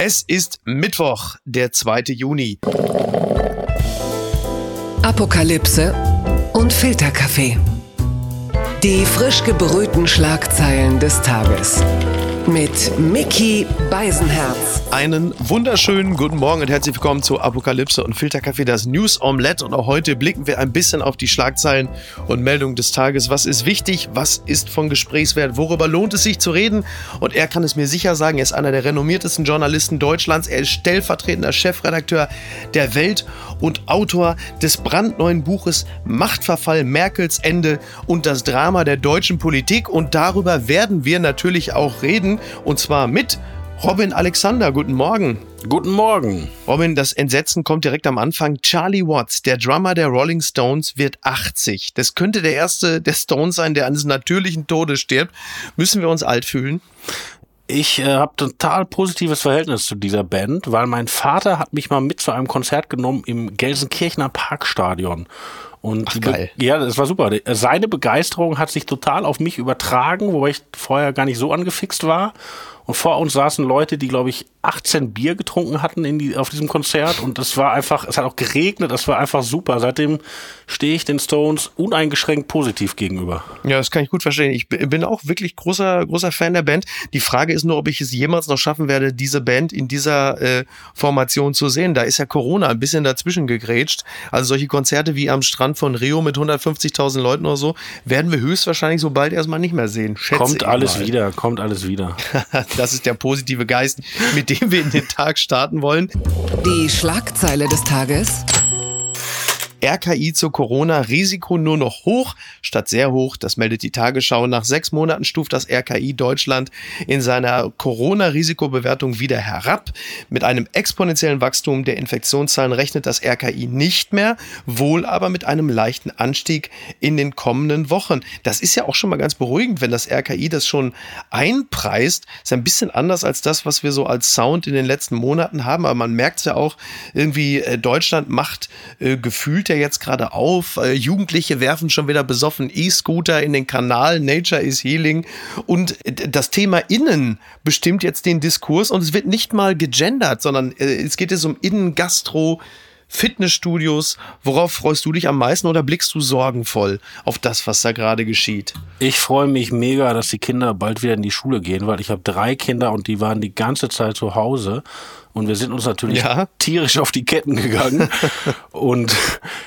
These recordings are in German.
Es ist Mittwoch, der 2. Juni. Apokalypse und Filterkaffee. Die frisch gebrühten Schlagzeilen des Tages. Mit Mickey Beisenherz. Einen wunderschönen guten Morgen und herzlich willkommen zu Apokalypse und Filterkaffee, das News Omelette. Und auch heute blicken wir ein bisschen auf die Schlagzeilen und Meldungen des Tages. Was ist wichtig? Was ist von Gesprächswert? Worüber lohnt es sich zu reden? Und er kann es mir sicher sagen. Er ist einer der renommiertesten Journalisten Deutschlands. Er ist stellvertretender Chefredakteur der Welt und Autor des brandneuen Buches Machtverfall, Merkels Ende und das Drama der deutschen Politik. Und darüber werden wir natürlich auch reden. Und zwar mit Robin Alexander, guten Morgen. Guten Morgen. Robin, das Entsetzen kommt direkt am Anfang. Charlie Watts, der Drummer der Rolling Stones, wird 80. Das könnte der erste der Stones sein, der eines natürlichen Todes stirbt. Müssen wir uns alt fühlen? Ich äh, habe total positives Verhältnis zu dieser Band, weil mein Vater hat mich mal mit zu einem Konzert genommen im Gelsenkirchener Parkstadion. Und Ach, geil. Ja, das war super. Seine Begeisterung hat sich total auf mich übertragen, wobei ich vorher gar nicht so angefixt war. Und vor uns saßen Leute, die, glaube ich, 18 Bier getrunken hatten in die, auf diesem Konzert. Und es war einfach, es hat auch geregnet, es war einfach super. Seitdem stehe ich den Stones uneingeschränkt positiv gegenüber. Ja, das kann ich gut verstehen. Ich bin auch wirklich großer, großer Fan der Band. Die Frage ist nur, ob ich es jemals noch schaffen werde, diese Band in dieser äh, Formation zu sehen. Da ist ja Corona ein bisschen dazwischen gegrätscht. Also solche Konzerte wie am Strand von Rio mit 150.000 Leuten oder so werden wir höchstwahrscheinlich so bald erstmal nicht mehr sehen. Schätze kommt alles mal. wieder, kommt alles wieder. Das ist der positive Geist, mit dem wir in den Tag starten wollen. Die Schlagzeile des Tages. RKI zur Corona, Risiko nur noch hoch statt sehr hoch. Das meldet die Tagesschau. Nach sechs Monaten stuft das RKI Deutschland in seiner Corona-Risikobewertung wieder herab. Mit einem exponentiellen Wachstum der Infektionszahlen rechnet das RKI nicht mehr, wohl aber mit einem leichten Anstieg in den kommenden Wochen. Das ist ja auch schon mal ganz beruhigend, wenn das RKI das schon einpreist. Ist ein bisschen anders als das, was wir so als Sound in den letzten Monaten haben. Aber man merkt es ja auch, irgendwie äh, Deutschland macht äh, gefühlt ja jetzt gerade auf. Äh, Jugendliche werfen schon wieder besoffen E-Scooter in den Kanal. Nature is Healing. Und das Thema Innen bestimmt jetzt den Diskurs und es wird nicht mal gegendert, sondern äh, es geht jetzt um Innen-Gastro. Fitnessstudios. Worauf freust du dich am meisten oder blickst du sorgenvoll auf das, was da gerade geschieht? Ich freue mich mega, dass die Kinder bald wieder in die Schule gehen, weil ich habe drei Kinder und die waren die ganze Zeit zu Hause. Und wir sind uns natürlich ja. tierisch auf die Ketten gegangen. und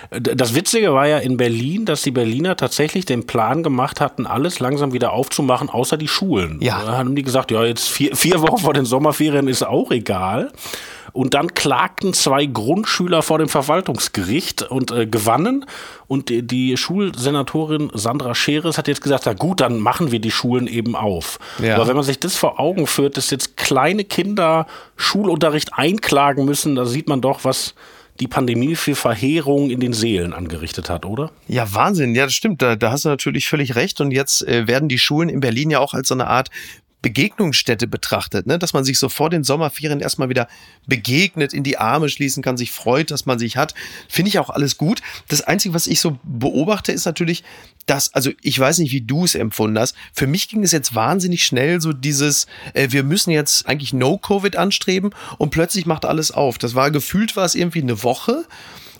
das Witzige war ja in Berlin, dass die Berliner tatsächlich den Plan gemacht hatten, alles langsam wieder aufzumachen, außer die Schulen. Ja. Da haben die gesagt, ja, jetzt vier, vier Wochen vor den Sommerferien ist auch egal. Und dann klagten zwei Grundschüler vor dem Verwaltungsgericht und äh, gewannen. Und die, die, Schulsenatorin Sandra Scheres hat jetzt gesagt, na gut, dann machen wir die Schulen eben auf. Ja. Aber wenn man sich das vor Augen führt, dass jetzt kleine Kinder Schulunterricht einklagen müssen, da sieht man doch, was die Pandemie für Verheerungen in den Seelen angerichtet hat, oder? Ja, Wahnsinn. Ja, das stimmt. Da, da hast du natürlich völlig recht. Und jetzt äh, werden die Schulen in Berlin ja auch als so eine Art Begegnungsstätte betrachtet, ne? dass man sich so vor den Sommerferien erstmal wieder begegnet, in die Arme schließen kann, sich freut, dass man sich hat. Finde ich auch alles gut. Das Einzige, was ich so beobachte, ist natürlich, dass, also ich weiß nicht, wie du es empfunden hast. Für mich ging es jetzt wahnsinnig schnell, so dieses, äh, wir müssen jetzt eigentlich No-Covid anstreben und plötzlich macht alles auf. Das war gefühlt war es irgendwie eine Woche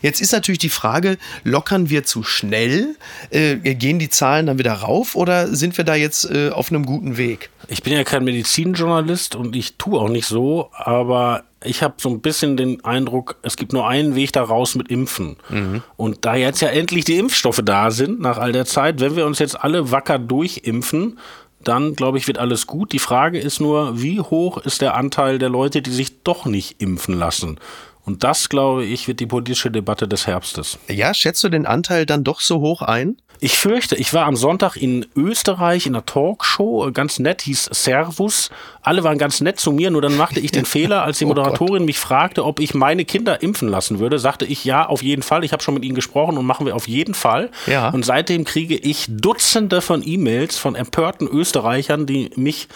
Jetzt ist natürlich die Frage, lockern wir zu schnell? Äh, gehen die Zahlen dann wieder rauf oder sind wir da jetzt äh, auf einem guten Weg? Ich bin ja kein Medizinjournalist und ich tue auch nicht so, aber ich habe so ein bisschen den Eindruck, es gibt nur einen Weg da raus mit Impfen. Mhm. Und da jetzt ja endlich die Impfstoffe da sind, nach all der Zeit, wenn wir uns jetzt alle wacker durchimpfen, dann glaube ich, wird alles gut. Die Frage ist nur, wie hoch ist der Anteil der Leute, die sich doch nicht impfen lassen? Und das, glaube ich, wird die politische Debatte des Herbstes. Ja, schätzt du den Anteil dann doch so hoch ein? Ich fürchte, ich war am Sonntag in Österreich in einer Talkshow, ganz nett, hieß Servus. Alle waren ganz nett zu mir, nur dann machte ich den Fehler, als die oh Moderatorin oh mich fragte, ob ich meine Kinder impfen lassen würde, sagte ich ja, auf jeden Fall. Ich habe schon mit ihnen gesprochen und machen wir auf jeden Fall. Ja. Und seitdem kriege ich Dutzende von E-Mails von empörten Österreichern, die mich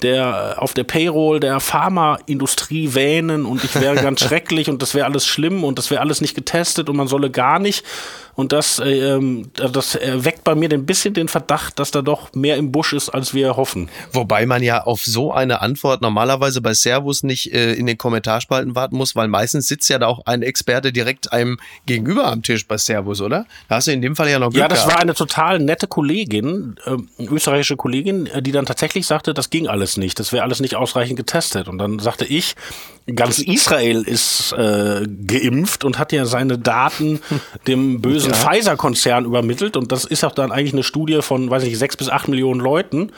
der auf der Payroll der Pharmaindustrie wähnen und ich wäre ganz schrecklich und das wäre alles schlimm und das wäre alles nicht getestet und man solle gar nicht. Und das, ähm, das weckt bei mir ein bisschen den Verdacht, dass da doch mehr im Busch ist, als wir hoffen. Wobei man ja auf so eine Antwort normalerweise bei Servus nicht äh, in den Kommentarspalten warten muss, weil meistens sitzt ja da auch ein Experte direkt einem gegenüber am Tisch bei Servus, oder? Da hast du in dem Fall ja noch Glück Ja, das gehabt. war eine total nette Kollegin, äh, österreichische Kollegin, äh, die dann tatsächlich sagte, das ging alles nicht, das wäre alles nicht ausreichend getestet. Und dann sagte ich, ganz Israel ist äh, geimpft und hat ja seine Daten dem bösen ja. Pfizer-Konzern übermittelt. Und das ist auch dann eigentlich eine Studie von, weiß ich, sechs bis acht Millionen Leuten.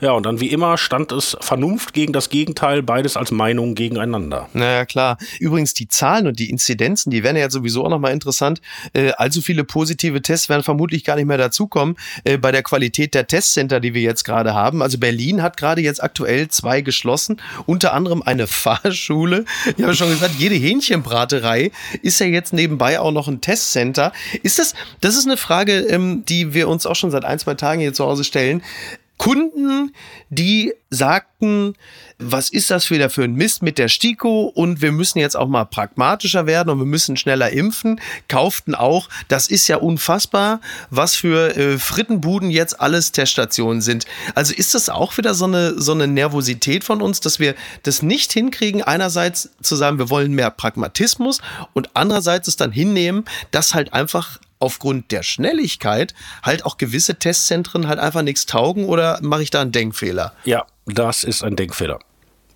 Ja, und dann wie immer stand es Vernunft gegen das Gegenteil, beides als Meinung gegeneinander. Naja, klar. Übrigens, die Zahlen und die Inzidenzen, die werden ja sowieso auch nochmal interessant. Äh, allzu viele positive Tests werden vermutlich gar nicht mehr dazukommen äh, bei der Qualität der Testcenter, die wir jetzt gerade haben. Also Berlin hat gerade jetzt aktuell zwei geschlossen, unter anderem eine Fahrschule. Ich habe schon gesagt, jede Hähnchenbraterei ist ja jetzt nebenbei auch noch ein Testcenter. Ist das, das ist eine Frage, ähm, die wir uns auch schon seit ein, zwei Tagen hier zu Hause stellen. Kunden, die sagten, was ist das wieder für ein Mist mit der STIKO und wir müssen jetzt auch mal pragmatischer werden und wir müssen schneller impfen, kauften auch, das ist ja unfassbar, was für äh, Frittenbuden jetzt alles Teststationen sind. Also ist das auch wieder so eine, so eine Nervosität von uns, dass wir das nicht hinkriegen, einerseits zu sagen, wir wollen mehr Pragmatismus und andererseits es dann hinnehmen, dass halt einfach aufgrund der Schnelligkeit halt auch gewisse Testzentren halt einfach nichts taugen oder mache ich da einen Denkfehler? Ja, das ist ein Denkfehler.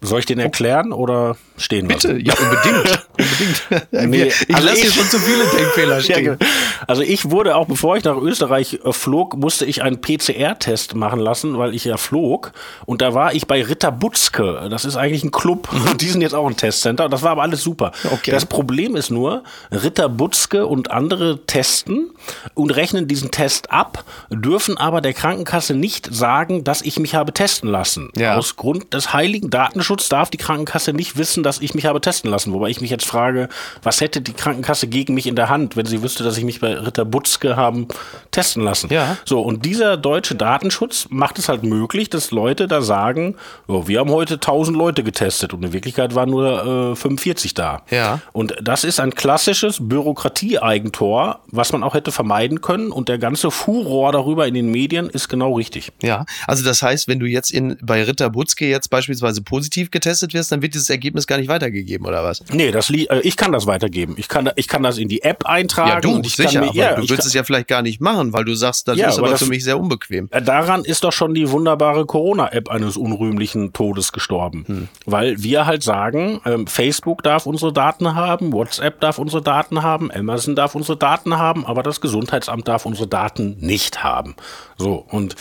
Soll ich den erklären oder stehen Bitte, lassen? ja, unbedingt. unbedingt. nee, ich also lasse hier schon zu viele Denkfehler stehen. Ja, also ich wurde auch, bevor ich nach Österreich äh, flog, musste ich einen PCR-Test machen lassen, weil ich ja flog. Und da war ich bei Ritter Butzke. Das ist eigentlich ein Club. Mhm. Die sind jetzt auch ein Testcenter. Das war aber alles super. Okay. Das Problem ist nur, Ritter Butzke und andere testen und rechnen diesen Test ab, dürfen aber der Krankenkasse nicht sagen, dass ich mich habe testen lassen. Ja. Aus Grund des heiligen Datenschutzes darf die Krankenkasse nicht wissen, dass ich mich habe testen lassen. Wobei ich mich jetzt frage, was hätte die Krankenkasse gegen mich in der Hand, wenn sie wüsste, dass ich mich bei Ritter Butzke haben testen lassen? Ja. So, und dieser deutsche Datenschutz macht es halt möglich, dass Leute da sagen, oh, wir haben heute 1000 Leute getestet und in Wirklichkeit waren nur äh, 45 da. Ja. Und das ist ein klassisches Bürokratie-Eigentor, was man auch hätte vermeiden können und der ganze Furor darüber in den Medien ist genau richtig. Ja, also das heißt, wenn du jetzt in, bei Ritter Butzke jetzt beispielsweise positiv getestet wirst, dann wird dieses Ergebnis gar nicht weitergegeben, oder was? Nee, das äh, ich kann das weitergeben. Ich kann, ich kann das in die App eintragen. Ja, du, und ich sicher, mir, ja, du willst es ja vielleicht gar nicht machen, weil du sagst, das ja, ist aber, das, für mich sehr unbequem. Äh, daran ist doch schon die wunderbare Corona-App eines unrühmlichen Todes gestorben. Hm. Weil wir halt sagen, ähm, Facebook darf unsere Daten haben, WhatsApp darf unsere Daten haben, Amazon darf unsere Daten haben, aber das Gesundheitsamt darf unsere Daten nicht haben. So, und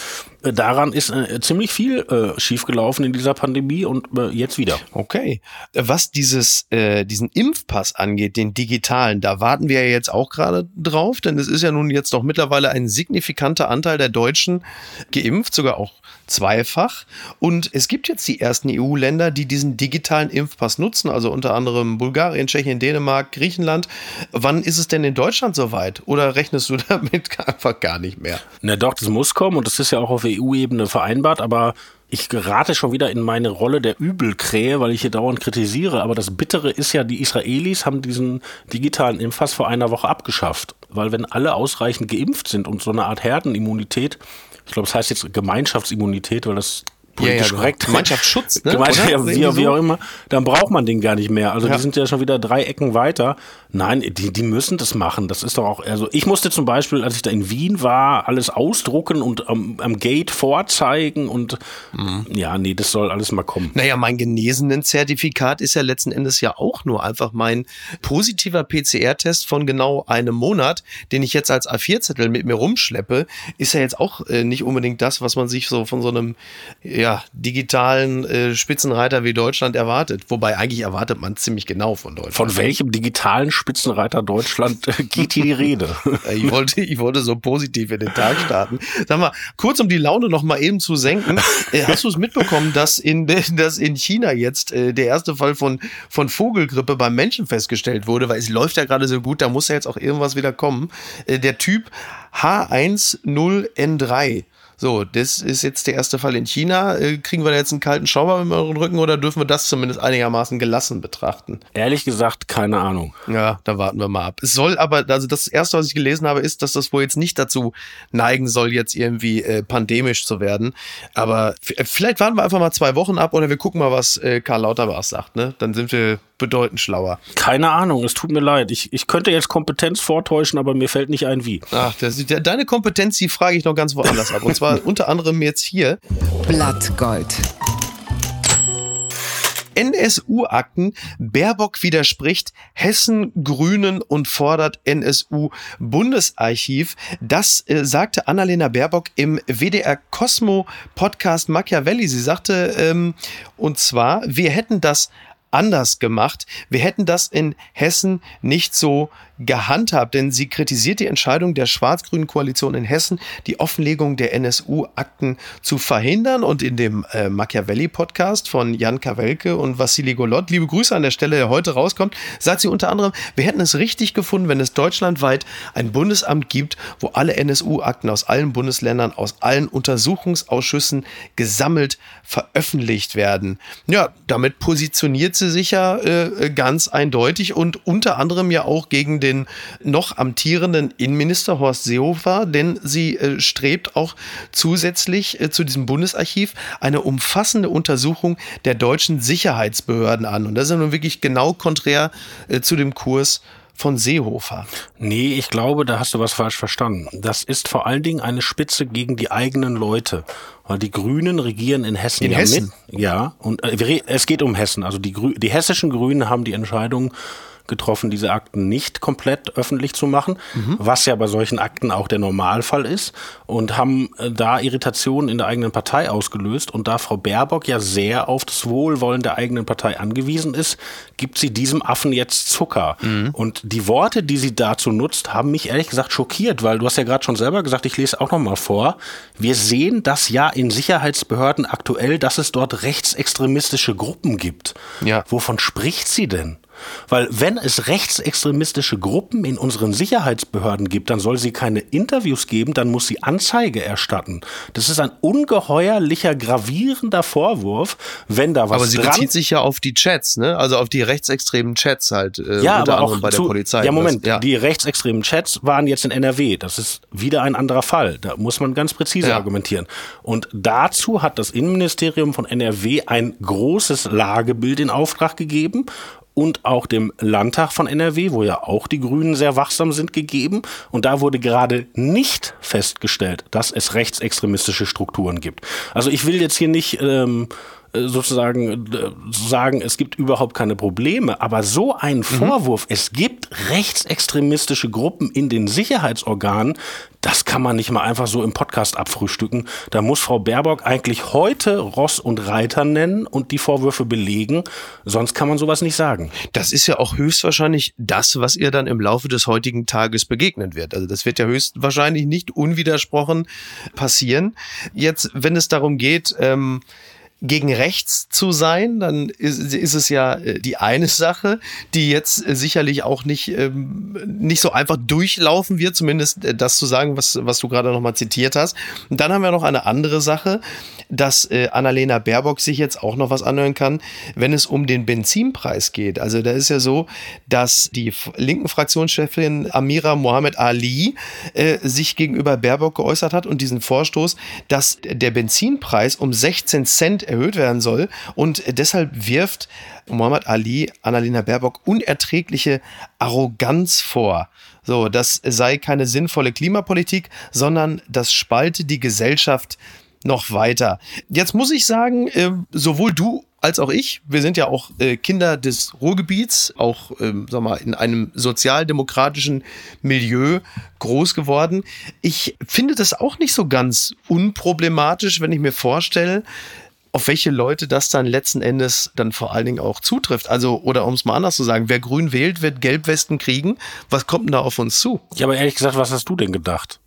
daran ist äh, ziemlich viel äh, schiefgelaufen in dieser Pandemie und äh, jetzt wieder. Okay. Was dieses, äh, diesen Impfpass angeht, den digitalen, da warten wir ja jetzt auch gerade drauf, denn es ist ja nun jetzt doch mittlerweile ein signifikanter Anteil der Deutschen geimpft, sogar auch zweifach. Und es gibt jetzt die ersten EU-Länder, die diesen digitalen Impfpass nutzen, also unter anderem Bulgarien, Tschechien, Dänemark, Griechenland. Wann ist es denn in Deutschland soweit? Oder rechnest du damit einfach gar nicht mehr? Na doch, das muss kommen und das ist ja auch auf EU-Ebene vereinbart, aber ich gerate schon wieder in meine Rolle der Übelkrähe, weil ich hier dauernd kritisiere. Aber das Bittere ist ja, die Israelis haben diesen digitalen Impfpass vor einer Woche abgeschafft. Weil wenn alle ausreichend geimpft sind und so eine Art Herdenimmunität ich glaube, es heißt jetzt Gemeinschaftsimmunität, weil das politisch ja, ja, korrekt. Gemeinschaftsschutz, ne? Gemeinschaft, ja, wie, wie, auch immer. Dann braucht man den gar nicht mehr. Also ja. die sind ja schon wieder drei Ecken weiter. Nein, die, die müssen das machen. Das ist doch auch, also ich musste zum Beispiel, als ich da in Wien war, alles ausdrucken und am, am Gate vorzeigen und mhm. ja, nee, das soll alles mal kommen. Naja, mein genesenen Zertifikat ist ja letzten Endes ja auch nur einfach mein positiver PCR-Test von genau einem Monat, den ich jetzt als A4-Zettel mit mir rumschleppe, ist ja jetzt auch äh, nicht unbedingt das, was man sich so von so einem ja, digitalen äh, Spitzenreiter wie Deutschland erwartet. Wobei eigentlich erwartet man ziemlich genau von Deutschland. Von welchem digitalen Spitzenreiter Deutschland äh, geht hier die Rede? ich, wollte, ich wollte so positiv in den Tag starten. Sag mal, kurz um die Laune noch mal eben zu senken. Äh, hast du es mitbekommen, dass in, dass in China jetzt äh, der erste Fall von, von Vogelgrippe beim Menschen festgestellt wurde? Weil es läuft ja gerade so gut, da muss ja jetzt auch irgendwas wieder kommen. Äh, der Typ H10N3 So, das ist jetzt der erste Fall in China. Äh, kriegen wir da jetzt einen kalten Schauer im Rücken oder dürfen wir das zumindest einigermaßen gelassen betrachten? Ehrlich gesagt, keine Ahnung. Ja, da warten wir mal ab. Es soll aber, also das erste, was ich gelesen habe, ist, dass das wohl jetzt nicht dazu neigen soll, jetzt irgendwie äh, pandemisch zu werden. Aber äh, vielleicht warten wir einfach mal zwei Wochen ab oder wir gucken mal, was äh, Karl Lauterbach sagt. Ne? Dann sind wir bedeutend schlauer. Keine Ahnung, es tut mir leid. Ich, ich könnte jetzt Kompetenz vortäuschen, aber mir fällt nicht ein, wie. Ach, das, deine Kompetenz, die frage ich noch ganz woanders ab. Und zwar unter anderem jetzt hier. Blattgold. NSU-Akten. Baerbock widerspricht Hessen Grünen und fordert NSU-Bundesarchiv. Das äh, sagte Annalena Baerbock im WDR Cosmo Podcast Machiavelli. Sie sagte, ähm, und zwar, wir hätten das anders gemacht. Wir hätten das in Hessen nicht so gehandhabt, denn sie kritisiert die Entscheidung der schwarz-grünen Koalition in Hessen, die Offenlegung der NSU-Akten zu verhindern. Und in dem äh, Machiavelli-Podcast von Jan Kawelke und Vassili Golot, liebe Grüße an der Stelle, der heute rauskommt, sagt sie unter anderem, wir hätten es richtig gefunden, wenn es deutschlandweit ein Bundesamt gibt, wo alle NSU-Akten aus allen Bundesländern, aus allen Untersuchungsausschüssen gesammelt veröffentlicht werden. Ja, damit positioniert sie sich ja äh, ganz eindeutig und unter anderem ja auch gegen den noch amtierenden Innenminister Horst Seehofer, denn sie äh, strebt auch zusätzlich äh, zu diesem Bundesarchiv eine umfassende Untersuchung der deutschen Sicherheitsbehörden an. Und das ist ja nun wirklich genau konträr äh, zu dem Kurs von Seehofer. Nee, ich glaube, da hast du was falsch verstanden. Das ist vor allen Dingen eine Spitze gegen die eigenen Leute. Weil die Grünen regieren in Hessen in ja Hessen? mit. Ja, und äh, es geht um Hessen. Also die, Grü die hessischen Grünen haben die Entscheidung getroffen, diese Akten nicht komplett öffentlich zu machen, mhm. was ja bei solchen Akten auch der Normalfall ist und haben äh, da Irritationen in der eigenen Partei ausgelöst. Und da Frau Baerbock ja sehr auf das Wohlwollen der eigenen Partei angewiesen ist, gibt sie diesem Affen jetzt Zucker. Mhm. Und die Worte, die sie dazu nutzt, haben mich ehrlich gesagt schockiert, weil du hast ja gerade schon selber gesagt, ich lese auch noch mal vor. Wir sehen das ja in Sicherheitsbehörden aktuell, dass es dort rechtsextremistische Gruppen gibt. Ja. Wovon spricht sie denn? Weil wenn es rechtsextremistische Gruppen in unseren Sicherheitsbehörden gibt, dann soll sie keine Interviews geben, dann muss sie Anzeige erstatten. Das ist ein ungeheuerlicher, gravierender Vorwurf, wenn da was Aber sie dran bezieht sich ja auf die Chats, ne? Also auf die rechtsextremen Chats halt, äh, ja, aber auch bei der zu, Polizei. Ja, Moment, das, ja. die rechtsextremen Chats waren jetzt in NRW. Das ist wieder ein anderer Fall. Da muss man ganz präzise Ja. argumentieren. Und dazu hat das Innenministerium von NRW ein großes Lagebild in Auftrag gegeben und auch dem Landtag von NRW, wo ja auch die Grünen sehr wachsam sind, gegeben. Und da wurde gerade nicht festgestellt, dass es rechtsextremistische Strukturen gibt. Also ich will jetzt hier nicht ähm, äh, sozusagen äh, sagen, es gibt überhaupt keine Probleme, aber so ein Vorwurf, es gibt rechtsextremistische Gruppen in den Sicherheitsorganen, das kann man nicht mal einfach so im Podcast abfrühstücken. Da muss Frau Baerbock eigentlich heute Ross und Reiter nennen und die Vorwürfe belegen, sonst kann man sowas nicht sagen. Das ist ja auch höchstwahrscheinlich das, was ihr dann im Laufe des heutigen Tages begegnen wird. Also das wird ja höchstwahrscheinlich nicht unwidersprochen passieren. Jetzt, wenn es darum geht, ähm, gegen rechts zu sein, dann ist, ist es ja äh, die eine Sache, die jetzt äh, sicherlich auch nicht, ähm, nicht so einfach durchlaufen wird, zumindest äh, das zu sagen, was, was du gerade nochmal zitiert hast. Und dann haben wir noch eine andere Sache, dass äh, Annalena Baerbock sich jetzt auch noch was anhören kann, wenn es um den Benzinpreis geht. Also da ist ja so, dass die linken Fraktionschefin Amira Mohamed Ali äh, sich gegenüber Baerbock geäußert hat und diesen Vorstoß, dass der Benzinpreis um 16 Cent erhöht werden soll und deshalb wirft Mohamed Ali Annalena Baerbock unerträgliche Arroganz vor. So, das sei keine sinnvolle Klimapolitik, sondern das spalte die Gesellschaft noch weiter. Jetzt muss ich sagen, äh, sowohl du als auch ich, wir sind ja auch äh, Kinder des Ruhrgebiets, auch ähm, sag mal, in einem sozialdemokratischen Milieu groß geworden. Ich finde das auch nicht so ganz unproblematisch, wenn ich mir vorstelle, auf welche Leute das dann letzten Endes dann vor allen Dingen auch zutrifft. Also, oder um es mal anders zu sagen, wer grün wählt, wird Gelbwesten kriegen. Was kommt denn da auf uns zu? Ja, aber ehrlich gesagt, was hast du denn gedacht?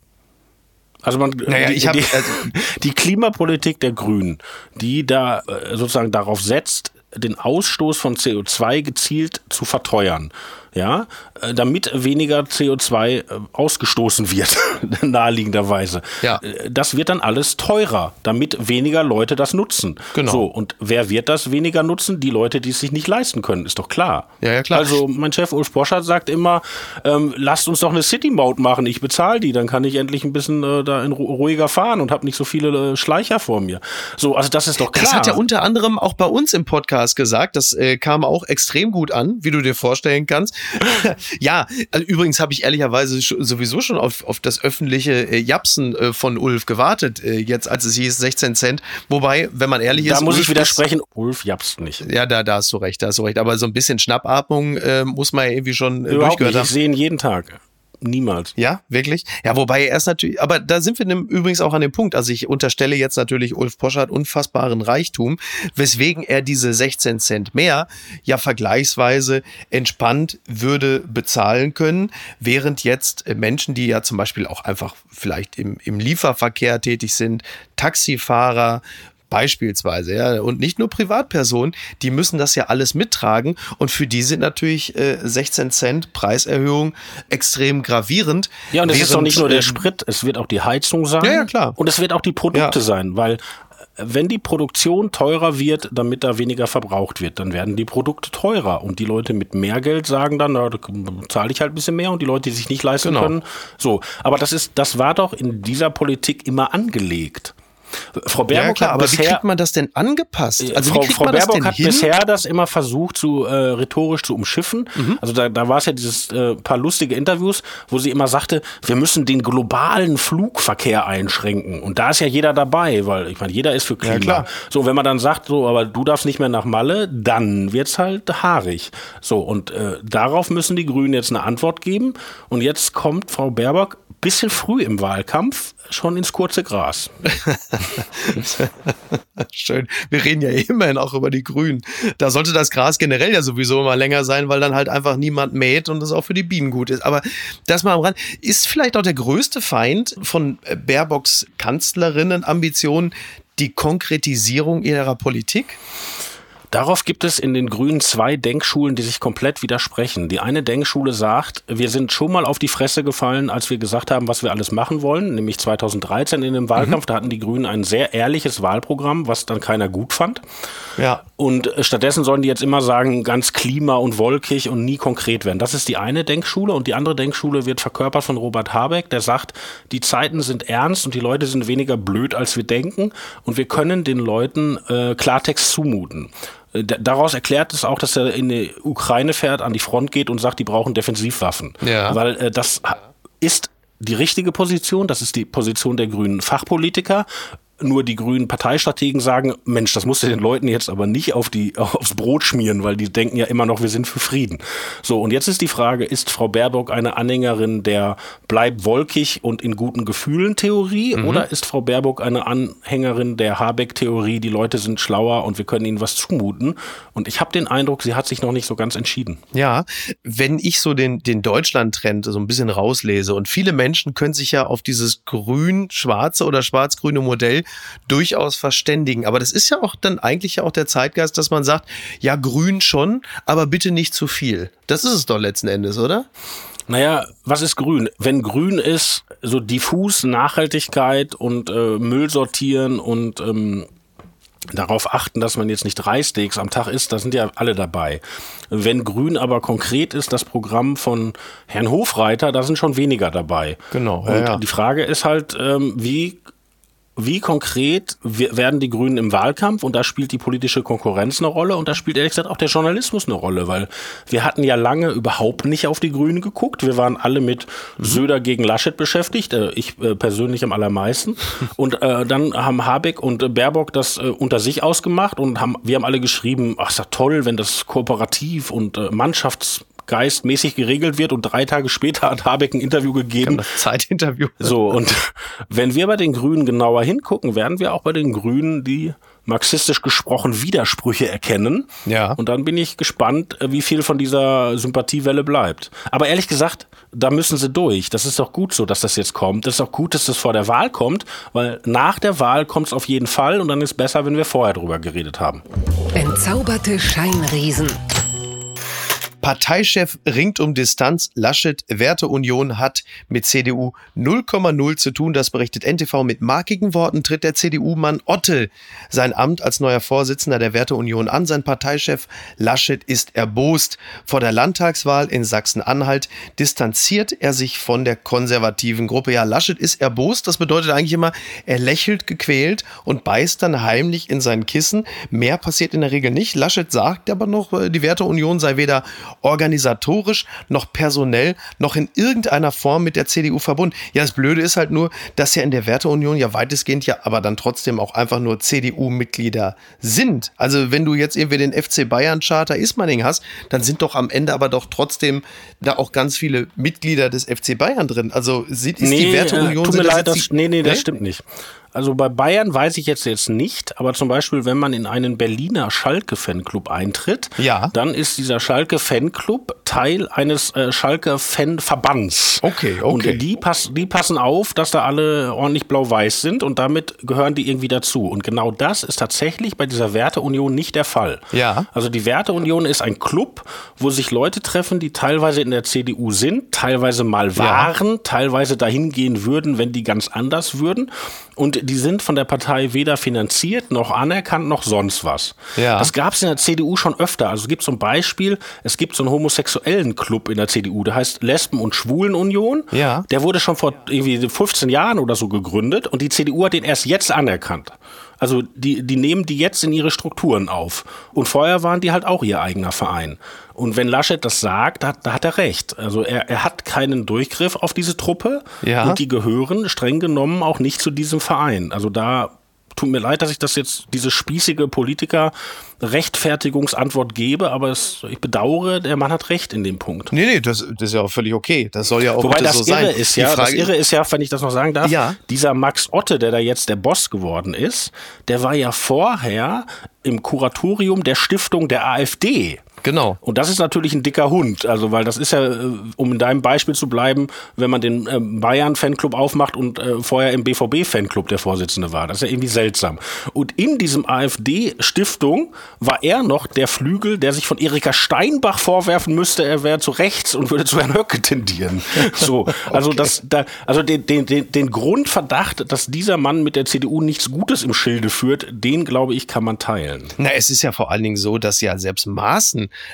Also man, Naja, die, ich hab- die, also- die Klimapolitik der Grünen, die da äh, sozusagen darauf setzt, den Ausstoß von CO2 gezielt zu verteuern. Ja, äh, damit weniger CO2 äh, ausgestoßen wird, naheliegenderweise. Ja. Äh, Das wird dann alles teurer, damit weniger Leute das nutzen. Genau. So, und wer wird das weniger nutzen? Die Leute, die es sich nicht leisten können, ist doch klar. Ja, ja, klar. Also mein Chef Ulf Boschert sagt immer, ähm, lasst uns doch eine City-Maut machen, ich bezahle die, dann kann ich endlich ein bisschen äh, da in ru ruhiger fahren und habe nicht so viele äh, Schleicher vor mir. So, also das ist doch klar. Das hat er unter anderem auch bei uns im Podcast gesagt. Das äh, kam auch extrem gut an, wie du dir vorstellen kannst. ja, also übrigens habe ich ehrlicherweise sowieso schon auf, auf das öffentliche äh, Japsen äh, von Ulf gewartet, äh, jetzt als es hieß 16 Cent. Wobei, wenn man ehrlich da ist, muss Ulf ich widersprechen, Ulf japst nicht. Ist, ja, da, da hast du recht, da hast du recht. Aber so ein bisschen Schnappatmung äh, muss man ja irgendwie schon äh, Überhaupt durchgehört nicht, haben. ich sehe ihn jeden Tag. Niemals. Ja, wirklich? Ja, wobei er ist natürlich, aber da sind wir übrigens auch an dem Punkt. Also ich unterstelle jetzt natürlich Ulf Poschardt unfassbaren Reichtum, weswegen er diese 16 Cent mehr ja vergleichsweise entspannt würde bezahlen können, während jetzt Menschen, die ja zum Beispiel auch einfach vielleicht im, im Lieferverkehr tätig sind, Taxifahrer, Beispielsweise, ja, und nicht nur Privatpersonen, die müssen das ja alles mittragen und für die sind natürlich äh, 16 Cent Preiserhöhung extrem gravierend. Ja, und es ist doch nicht nur der ähm, Sprit, es wird auch die Heizung sein. Ja, ja, klar. Und es wird auch die Produkte Ja. sein, weil äh, wenn die Produktion teurer wird, damit da weniger verbraucht wird, dann werden die Produkte teurer. Und die Leute mit mehr Geld sagen dann, na, da zahle ich halt ein bisschen mehr und die Leute, die sich nicht leisten Genau. können. So. Aber das ist, das war doch in dieser Politik immer angelegt. Frau Baerbock Ja, aber wie bisher, kriegt man das denn angepasst? Also Frau, wie kriegt Frau man das Baerbock denn hat hin? bisher das immer versucht, zu äh, rhetorisch zu umschiffen. Mhm. Also da, da war es ja dieses äh, paar lustige Interviews, wo sie immer sagte, wir müssen den globalen Flugverkehr einschränken. Und da ist ja jeder dabei, weil ich meine, jeder ist für Klima. klar. So, wenn man dann sagt, so, aber du darfst nicht mehr nach Malle, dann wird's halt haarig. So, und äh, darauf müssen die Grünen jetzt eine Antwort geben. Und jetzt kommt Frau Baerbock bisschen früh im Wahlkampf schon ins kurze Gras. Schön. Wir reden ja immerhin auch über die Grünen. Da sollte das Gras generell ja sowieso immer länger sein, weil dann halt einfach niemand mäht und das auch für die Bienen gut ist. Aber das mal am Rand. Ist vielleicht auch der größte Feind von äh, Baerbocks Kanzlerinnenambitionen die Konkretisierung ihrer Politik? Darauf gibt es in den Grünen zwei Denkschulen, die sich komplett widersprechen. Die eine Denkschule sagt, wir sind schon mal auf die Fresse gefallen, als wir gesagt haben, was wir alles machen wollen, nämlich 2013 in dem Wahlkampf. Da hatten die Grünen ein sehr ehrliches Wahlprogramm, was dann keiner gut fand. Ja. Und äh, stattdessen sollen die jetzt immer sagen, ganz klima- und wolkig und nie konkret werden. Das ist die eine Denkschule. Und die andere Denkschule wird verkörpert von Robert Habeck, der sagt, die Zeiten sind ernst und die Leute sind weniger blöd, als wir denken. Und wir können den Leuten äh, Klartext zumuten. Äh, da- Daraus erklärt es auch, dass er in die Ukraine fährt, an die Front geht und sagt, die brauchen Defensivwaffen. Ja. Weil äh, das ist die richtige Position, das ist die Position der grünen Fachpolitiker. Nur die grünen Parteistrategen sagen, Mensch, das musst du den Leuten jetzt aber nicht auf die, aufs Brot schmieren, weil die denken ja immer noch, wir sind für Frieden. So, und jetzt ist die Frage, ist Frau Baerbock eine Anhängerin der bleib wolkig und in guten Gefühlen Theorie oder ist Frau Baerbock eine Anhängerin der Habeck-Theorie, die Leute sind schlauer und wir können ihnen was zumuten? Und ich habe den Eindruck, sie hat sich noch nicht so ganz entschieden. Ja, wenn ich so den, den Deutschland-Trend so ein bisschen rauslese und viele Menschen können sich ja auf dieses grün-schwarze oder schwarz-grüne Modell durchaus verständigen. Aber das ist ja auch dann eigentlich ja auch der Zeitgeist, dass man sagt, ja, grün schon, aber bitte nicht zu viel. Das ist es doch letzten Endes, oder? Naja, was ist grün? Wenn grün ist, so diffus Nachhaltigkeit und äh, Müll sortieren und ähm, darauf achten, dass man jetzt nicht drei Steaks am Tag isst, da sind ja alle dabei. Wenn grün aber konkret ist, das Programm von Herrn Hofreiter, da sind schon weniger dabei. Genau, Und ja, ja. die Frage ist halt, ähm, wie wie konkret we- werden die Grünen im Wahlkampf? Und da spielt die politische Konkurrenz eine Rolle und da spielt ehrlich gesagt auch der Journalismus eine Rolle, weil wir hatten ja lange überhaupt nicht auf die Grünen geguckt. Wir waren alle mit Söder gegen Laschet beschäftigt, äh, ich äh, persönlich am allermeisten. Und äh, dann haben Habeck und äh, Baerbock das unter sich ausgemacht und haben, wir haben alle geschrieben, ach, ist ja toll, wenn das kooperativ und Mannschafts geistmäßig geregelt wird und drei Tage später hat Habeck ein Interview gegeben, Das Zeitinterview. so, und wenn wir bei den Grünen genauer hingucken, werden wir auch bei den Grünen die marxistisch gesprochen Widersprüche erkennen. Ja. Und dann bin ich gespannt, äh, wie viel von dieser Sympathiewelle bleibt. Aber ehrlich gesagt, da müssen sie durch. Das ist doch gut so, dass das jetzt kommt. Das ist auch gut, dass das vor der Wahl kommt, weil nach der Wahl kommt es auf jeden Fall und dann ist besser, wenn wir vorher drüber geredet haben. Entzauberte Scheinriesen. Parteichef ringt um Distanz. Laschet Werteunion hat mit CDU 0,0 zu tun. Das berichtet NTV. Mit markigen Worten tritt der CDU-Mann Otte sein Amt als neuer Vorsitzender der Werteunion an. Sein Parteichef Laschet ist erbost. Vor der Landtagswahl in Sachsen-Anhalt distanziert er sich von der konservativen Gruppe. Ja, Laschet ist erbost. Das bedeutet eigentlich immer, er lächelt gequält und beißt dann heimlich in sein Kissen. Mehr passiert in der Regel nicht. Laschet sagt aber noch, äh, die Werteunion sei weder organisatorisch noch personell noch in irgendeiner Form mit der CDU verbunden. Ja, das Blöde ist halt nur, dass ja in der Werteunion ja weitestgehend ja aber dann trotzdem auch einfach nur CDU-Mitglieder sind. Also wenn du jetzt irgendwie den FC Bayern Charter Ismaning hast, dann sind doch am Ende aber doch trotzdem da auch ganz viele Mitglieder des FC Bayern drin. Also ist nee, die Werteunion... Äh, tut mir leid, das, nee, nee, das stimmt nicht. Also bei Bayern weiß ich jetzt jetzt nicht, aber zum Beispiel, wenn man in einen Berliner Schalke-Fanclub eintritt, ja. dann ist dieser Schalke-Fanclub Teil eines äh, Schalke-Fan-Verbands. Okay, okay. Und die, pass, die passen auf, dass da alle ordentlich blau-weiß sind und damit gehören die irgendwie dazu. Und genau das ist tatsächlich bei dieser Werteunion nicht der Fall. Ja. Also die Werteunion ist ein Club, wo sich Leute treffen, die teilweise in der CDU sind, teilweise mal waren, ja. teilweise dahin gehen würden, wenn die ganz anders würden. Und die sind von der Partei weder finanziert noch anerkannt noch sonst was. Ja. Das gab es in der CDU schon öfter. Also es gibt zum Beispiel, es gibt so einen homosexuellen Club in der CDU, der heißt Lesben- und Schwulenunion. Ja. Der wurde schon vor irgendwie 15 Jahren oder so gegründet und die CDU hat den erst jetzt anerkannt. Also die, die nehmen die jetzt in ihre Strukturen auf. Und vorher waren die halt auch ihr eigener Verein. Und wenn Laschet das sagt, da, da hat er recht. Also er, er hat keinen Durchgriff auf diese Truppe ja. und die gehören streng genommen auch nicht zu diesem Verein. Also da tut mir leid, dass ich das jetzt, diese spießige Politiker Rechtfertigungsantwort gebe, aber es, ich bedauere, der Mann hat recht in dem Punkt. Nee, nee, das, das ist ja auch völlig okay. Das soll ja auch Wobei das so irre sein. Ist, ja, das Irre ist ja, wenn ich das noch sagen darf, ja. dieser Max Otte, der da jetzt der Boss geworden ist, der war ja vorher im Kuratorium der Stiftung der AfD. Genau. Und das ist natürlich ein dicker Hund, also weil das ist ja, äh, um in deinem Beispiel zu bleiben, wenn man den äh, Bayern-Fanclub aufmacht und äh, vorher im BVB-Fanclub der Vorsitzende war. Das ist ja irgendwie seltsam. Und in diesem AfD-Stiftung war er noch der Flügel, der sich von Erika Steinbach vorwerfen müsste, er wäre zu rechts und würde zu Herrn Höcke tendieren. So, also okay. das, da, also den, den, den, Grundverdacht, dass dieser Mann mit der CDU nichts Gutes im Schilde führt, den glaube ich, kann man teilen. Na, es ist ja vor allen Dingen so, dass ja selbst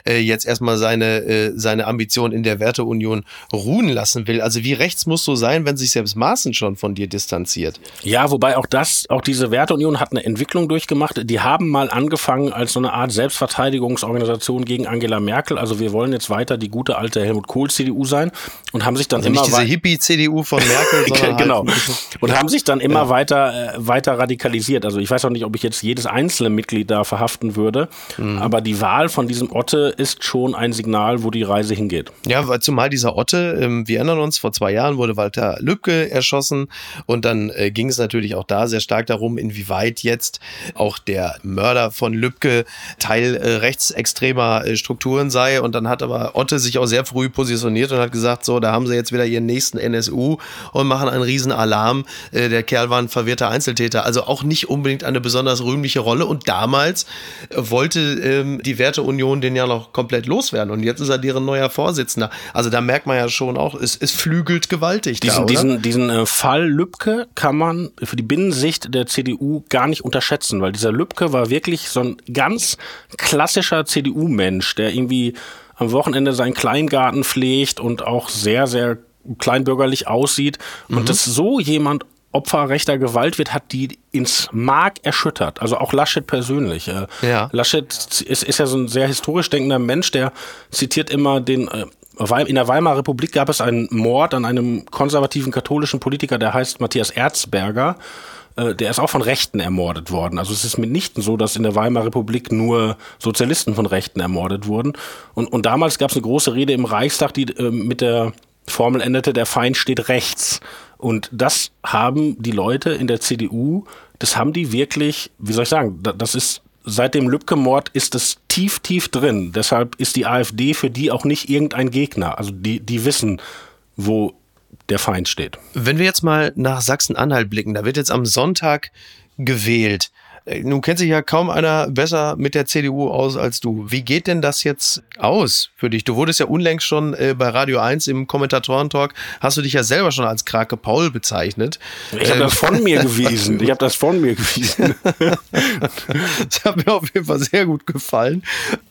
Äh, jetzt erstmal seine, äh, seine Ambition in der Werteunion ruhen lassen will. Also wie rechts muss so sein, wenn sich selbst Maaßen schon von dir distanziert? Ja, wobei auch das, auch diese Werteunion hat eine Entwicklung durchgemacht. Die haben mal angefangen als so eine Art Selbstverteidigungsorganisation gegen Angela Merkel. Also wir wollen jetzt weiter die gute alte Helmut Kohl CDU sein und haben sich dann also immer nicht diese Hippie CDU von Merkel, sondern genau halt und haben sich dann immer ja. weiter äh, weiter radikalisiert. Also ich weiß auch nicht, ob ich jetzt jedes einzelne Mitglied da verhaften würde, mhm. aber die Wahl von diesem Otte ist schon ein Signal, wo die Reise hingeht. Ja, zumal dieser Otte, ähm, wir erinnern uns, vor zwei Jahren wurde Walter Lübcke erschossen und dann äh, ging es natürlich auch da sehr stark darum, inwieweit jetzt auch der Mörder von Lübcke Teil äh, rechtsextremer äh, Strukturen sei und dann hat aber Otte sich auch sehr früh positioniert und hat gesagt, so, da haben sie jetzt wieder ihren nächsten NSU und machen einen riesen Alarm. Äh, der Kerl war ein verwirrter Einzeltäter, also auch nicht unbedingt eine besonders rühmliche Rolle und damals wollte ähm, die Werteunion den ja ja noch komplett loswerden. Und jetzt ist er deren neuer Vorsitzender. Also da merkt man ja schon auch, es, es flügelt gewaltig. Diesen, da, diesen, diesen äh, Fall Lübcke kann man für die Binnensicht der CDU gar nicht unterschätzen, weil dieser Lübcke war wirklich so ein ganz klassischer CDU-Mensch, der irgendwie am Wochenende seinen Kleingarten pflegt und auch sehr, sehr kleinbürgerlich aussieht. Und mhm. dass so jemand Opfer rechter Gewalt wird, hat die ins Mark erschüttert. Also auch Laschet persönlich. Äh, ja. Laschet ist, ist ja so ein sehr historisch denkender Mensch, der zitiert immer den äh, in der Weimarer Republik gab es einen Mord an einem konservativen katholischen Politiker, der heißt Matthias Erzberger. Äh, der ist auch von Rechten ermordet worden. Also es ist mitnichten so, dass in der Weimarer Republik nur Sozialisten von Rechten ermordet wurden. Und, und damals gab es eine große Rede im Reichstag, die mit der Formel endete, der Feind steht rechts. Und das haben die Leute in der CDU, das haben die wirklich, wie soll ich sagen, das ist seit dem Lübcke-Mord ist es tief, tief drin. Deshalb ist die AfD für die auch nicht irgendein Gegner. Also die, die wissen, wo der Feind steht. Wenn wir jetzt mal nach Sachsen-Anhalt blicken, da wird jetzt am Sonntag gewählt. Äh, nun kennt sich ja kaum einer besser mit der CDU aus als du. Wie geht denn das jetzt aus für dich? Du wurdest ja unlängst schon äh, bei Radio 1 im Kommentatorentalk, hast du dich ja selber schon als Krake Paul bezeichnet. Ich habe das von mir gewiesen. Ich habe das von mir gewiesen. das hat mir auf jeden Fall sehr gut gefallen.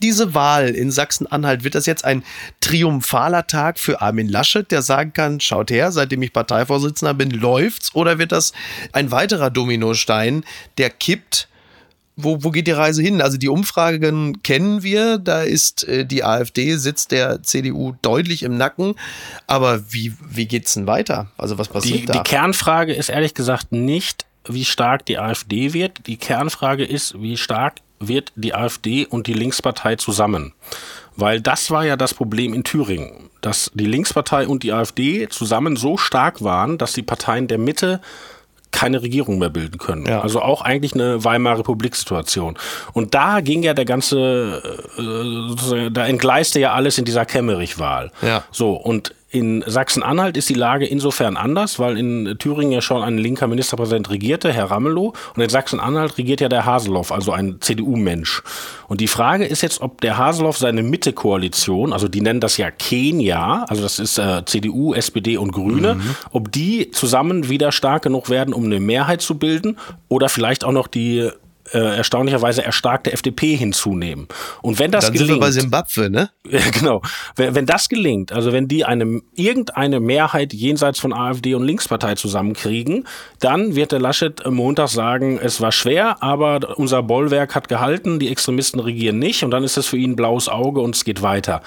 Diese Wahl in Sachsen-Anhalt, wird das jetzt ein triumphaler Tag für Armin Laschet, der sagen kann, schaut her, seitdem ich Parteivorsitzender bin, läuft's? Oder wird das ein weiterer Dominostein, der kippt wo, wo geht die Reise hin? Also die Umfragen kennen wir, da ist äh, die AfD, sitzt der CDU deutlich im Nacken. Aber wie, wie geht's denn weiter? Also was passiert die, da? Die Kernfrage ist ehrlich gesagt nicht, wie stark die AfD wird. Die Kernfrage ist, wie stark wird die AfD und die Linkspartei zusammen. Weil das war ja das Problem in Thüringen, dass die Linkspartei und die AfD zusammen so stark waren, dass die Parteien der Mitte keine Regierung mehr bilden können. Ja. Also auch eigentlich eine Weimarer Republik-Situation. Und da ging ja der ganze, äh, da entgleiste ja alles in dieser Kemmerich-Wahl. Ja. So, und in Sachsen-Anhalt ist die Lage insofern anders, weil in Thüringen ja schon ein linker Ministerpräsident regierte, Herr Ramelow, und in Sachsen-Anhalt regiert ja der Haseloff, also ein CDU-Mensch. Und die Frage ist jetzt, ob der Haseloff seine Mitte-Koalition, also die nennen das ja Kenia, also das ist äh, CDU, SPD und Grüne, mhm. ob die zusammen wieder stark genug werden, um eine Mehrheit zu bilden oder vielleicht auch noch die äh, erstaunlicherweise erstarkte FDP hinzunehmen. Und wenn das Dann gelingt, sind wir bei Simbabwe, ne? genau. Wenn, wenn das gelingt, also wenn die eine irgendeine Mehrheit jenseits von AfD und Linkspartei zusammenkriegen, dann wird der Laschet Montag sagen, es war schwer, aber unser Bollwerk hat gehalten, die Extremisten regieren nicht und dann ist es für ihn blaues Auge und es geht weiter.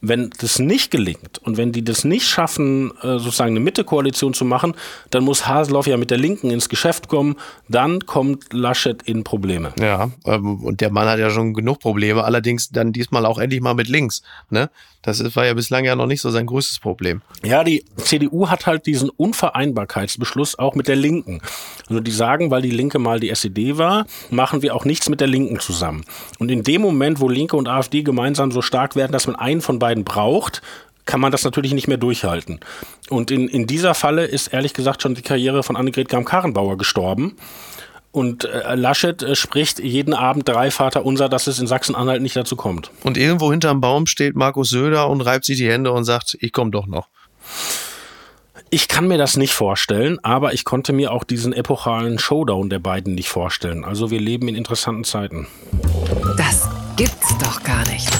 Wenn das nicht gelingt und wenn die das nicht schaffen, äh, sozusagen eine Mitte-Koalition zu machen, dann muss Haseloff ja mit der Linken ins Geschäft kommen. Dann kommt Laschet in Probleme. Ja, ähm, und der Mann hat ja schon genug Probleme, allerdings dann diesmal auch endlich mal mit links. Ne? Das war ja bislang ja noch nicht so sein größtes Problem. Ja, die CDU hat halt diesen Unvereinbarkeitsbeschluss auch mit der Linken. Also die sagen, weil die Linke mal die SED war, machen wir auch nichts mit der Linken zusammen. Und in dem Moment, wo Linke und AfD gemeinsam so stark werden, dass man einen von beiden braucht, kann man das natürlich nicht mehr durchhalten. Und in, in dieser Falle ist ehrlich gesagt schon die Karriere von Annegret Kramp-Karrenbauer gestorben. Und äh, Laschet äh, spricht jeden Abend drei Vater unser, dass es in Sachsen-Anhalt nicht dazu kommt. Und irgendwo hinterm Baum steht Markus Söder und reibt sich die Hände und sagt, ich komme doch noch. Ich kann mir das nicht vorstellen, aber ich konnte mir auch diesen epochalen Showdown der beiden nicht vorstellen. Also wir leben in interessanten Zeiten. Das gibt's doch gar nicht.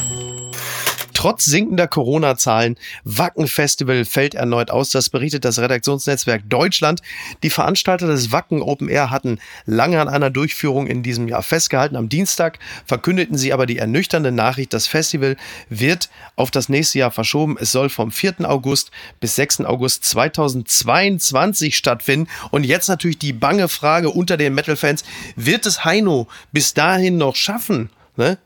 Trotz sinkender Corona-Zahlen, Wacken-Festival fällt erneut aus. Das berichtet das Redaktionsnetzwerk Deutschland. Die Veranstalter des Wacken Open Air hatten lange an einer Durchführung in diesem Jahr festgehalten. Am Dienstag verkündeten sie aber die ernüchternde Nachricht, das Festival wird auf das nächste Jahr verschoben. Es soll vom 4. August bis 6. August 2022 stattfinden. Und jetzt natürlich die bange Frage unter den Metal-Fans, wird es Heino bis dahin noch schaffen? Ne?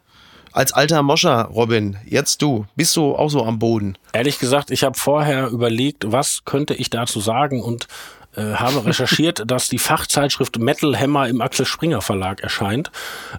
Als alter Moscher, Robin, jetzt du, bist du auch so am Boden? Ehrlich gesagt, ich habe vorher überlegt, was könnte ich dazu sagen und äh, habe recherchiert, dass die Fachzeitschrift Metal Hammer im Axel Springer Verlag erscheint.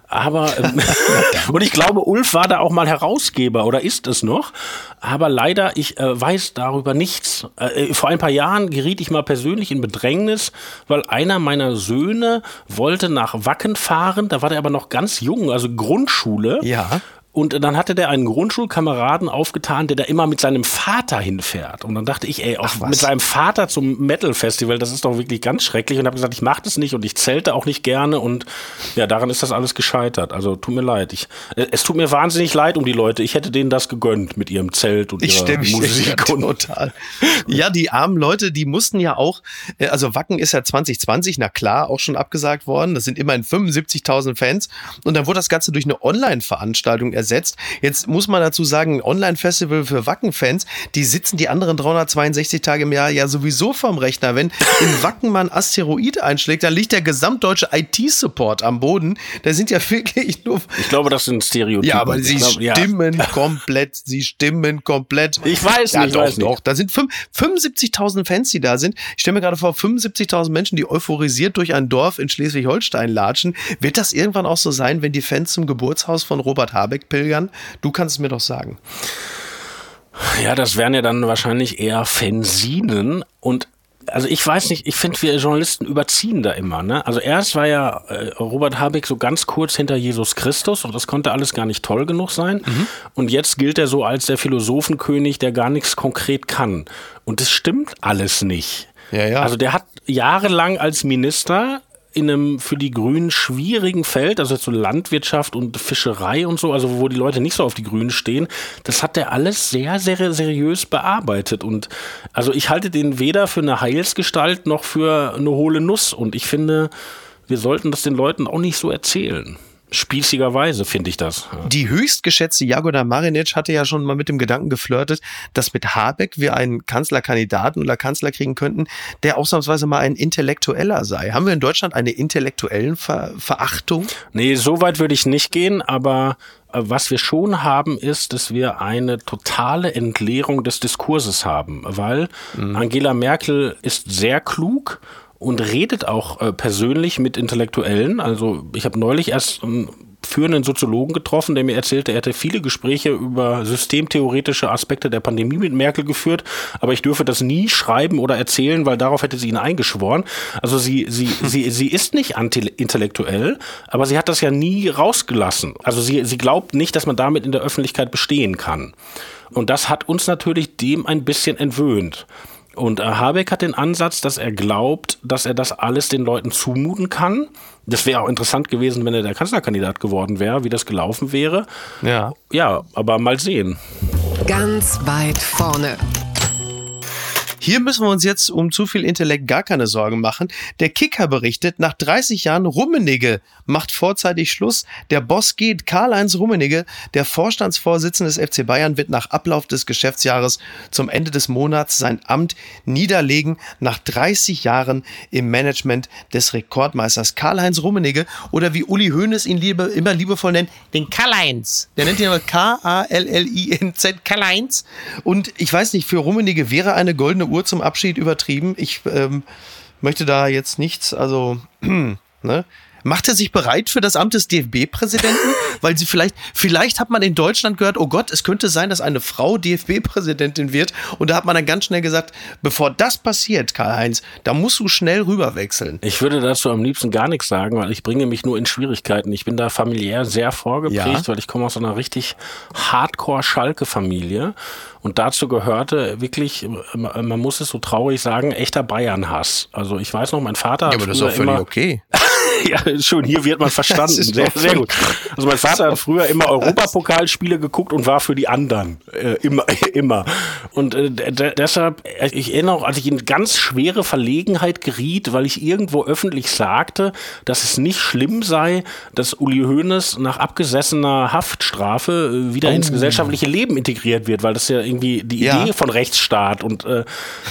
Aber ähm, und ich glaube, Ulf war da auch mal Herausgeber oder ist es noch. Aber leider, ich äh, weiß darüber nichts. Äh, vor ein paar Jahren geriet ich mal persönlich in Bedrängnis, weil einer meiner Söhne wollte nach Wacken fahren. Da war der aber noch ganz jung, also Grundschule. Ja. Und dann hatte der einen Grundschulkameraden aufgetan, der da immer mit seinem Vater hinfährt. Und dann dachte ich, ey, auch mit seinem Vater zum Metal-Festival, das ist doch wirklich ganz schrecklich. Und habe gesagt, ich mache das nicht und ich zelte auch nicht gerne. Und ja, daran ist das alles gescheitert. Also tut mir leid. Ich, äh, es tut mir wahnsinnig leid um die Leute. Ich hätte denen das gegönnt mit ihrem Zelt und ich ihrer Musik. Ja, total. ja, die armen Leute, die mussten ja auch, äh, also Wacken ist ja 2020, na klar, auch schon abgesagt worden. Das sind immerhin 75.000 Fans. Und dann wurde das Ganze durch eine Online-Veranstaltung ersetzt. Jetzt muss man dazu sagen, Online-Festival für Wacken-Fans, die sitzen die anderen 362 Tage im Jahr ja sowieso vom Rechner. Wenn in Wacken man Asteroid einschlägt, dann liegt der gesamtdeutsche IT-Support am Boden. Da sind ja wirklich nur. Ich glaube, das sind Stereotypen. Ja, aber sie glaube, stimmen ja. komplett. Sie stimmen komplett. Ich weiß ja, nicht. Doch, weiß doch. Nicht. Da sind 75.000 Fans, die da sind. Ich stelle mir gerade vor, 75.000 Menschen, die euphorisiert durch ein Dorf in Schleswig-Holstein latschen. Wird das irgendwann auch so sein, wenn die Fans zum Geburtshaus von Robert Habeck pilgern? Du kannst es mir doch sagen. Ja, das wären ja dann wahrscheinlich eher Fensinen und also ich weiß nicht, ich finde, wir Journalisten überziehen da immer. Ne? Also erst war ja äh, Robert Habeck so ganz kurz hinter Jesus Christus und das konnte alles gar nicht toll genug sein. Mhm. Und jetzt gilt er so als der Philosophenkönig, der gar nichts konkret kann. Und das stimmt alles nicht. Ja, ja. Also der hat jahrelang als Minister in einem für die Grünen schwierigen Feld, also so Landwirtschaft und Fischerei und so, also wo die Leute nicht so auf die Grünen stehen, das hat der alles sehr, sehr seriös bearbeitet. Und also ich halte den weder für eine Heilsgestalt noch für eine hohle Nuss. Und ich finde, wir sollten das den Leuten auch nicht so erzählen spießigerweise, finde ich das. Die höchstgeschätzte Jagoda Marinic hatte ja schon mal mit dem Gedanken geflirtet, dass mit Habeck wir einen Kanzlerkandidaten oder Kanzler kriegen könnten, der ausnahmsweise mal ein Intellektueller sei. Haben wir in Deutschland eine intellektuellen Ver Verachtung? Nee, so weit würde ich nicht gehen, aber äh, was wir schon haben, ist, dass wir eine totale Entleerung des Diskurses haben, weil mhm. Angela Merkel ist sehr klug und redet auch äh, persönlich mit Intellektuellen. Also ich habe neulich erst einen führenden Soziologen getroffen, der mir erzählte, er hätte viele Gespräche über systemtheoretische Aspekte der Pandemie mit Merkel geführt, aber ich dürfe das nie schreiben oder erzählen, weil darauf hätte sie ihn eingeschworen. Also sie, sie, sie, sie ist nicht anti-intellektuell, aber sie hat das ja nie rausgelassen. Also sie, sie glaubt nicht, dass man damit in der Öffentlichkeit bestehen kann. Und das hat uns natürlich dem ein bisschen entwöhnt. Und äh, Habeck hat den Ansatz, dass er glaubt, dass er das alles den Leuten zumuten kann. Das wäre auch interessant gewesen, wenn er der Kanzlerkandidat geworden wäre, wie das gelaufen wäre. Ja. Ja, aber mal sehen. Ganz weit vorne. Hier müssen wir uns jetzt um zu viel Intellekt gar keine Sorgen machen. Der Kicker berichtet, nach 30 Jahren Rummenigge macht vorzeitig Schluss. Der Boss geht. Karl-Heinz Rummenigge, der Vorstandsvorsitzende des FC Bayern, wird nach Ablauf des Geschäftsjahres zum Ende des Monats sein Amt niederlegen. Nach 30 Jahren im Management des Rekordmeisters Karl-Heinz Rummenigge oder wie Uli Hoeneß ihn liebe, immer liebevoll nennt, den Karl-Heinz. Der nennt ihn aber K-A-L-L-I-N-Z, Karl-Heinz. Und ich weiß nicht, für Rummenigge wäre eine goldene Uhr zum Abschied übertrieben. Ich ähm, möchte da jetzt nichts, also, ne? Macht er sich bereit für das Amt des DFB-Präsidenten? Weil sie vielleicht, vielleicht hat man in Deutschland gehört, oh Gott, es könnte sein, dass eine Frau DFB-Präsidentin wird. Und da hat man dann ganz schnell gesagt, bevor das passiert, Karl-Heinz, da musst du schnell rüberwechseln. Ich würde dazu am liebsten gar nichts sagen, weil ich bringe mich nur in Schwierigkeiten. Ich bin da familiär sehr vorgeprägt, ja. weil ich komme aus einer richtig Hardcore-Schalke-Familie. Und dazu gehörte wirklich, man muss es so traurig sagen, echter Bayern-Hass. Also ich weiß noch, mein Vater. Ja, aber das ist auch völlig okay. ja, schon hier wird man verstanden. Sehr, sehr gut. Also mein Vater hat früher immer Europapokalspiele geguckt und war für die anderen. Äh, immer, immer. Und äh, deshalb, ich erinnere auch, als ich in ganz schwere Verlegenheit geriet, weil ich irgendwo öffentlich sagte, dass es nicht schlimm sei, dass Uli Hoeneß nach abgesessener Haftstrafe äh, wieder oh. ins gesellschaftliche Leben integriert wird, weil das ja irgendwie die ja. Idee von Rechtsstaat und äh,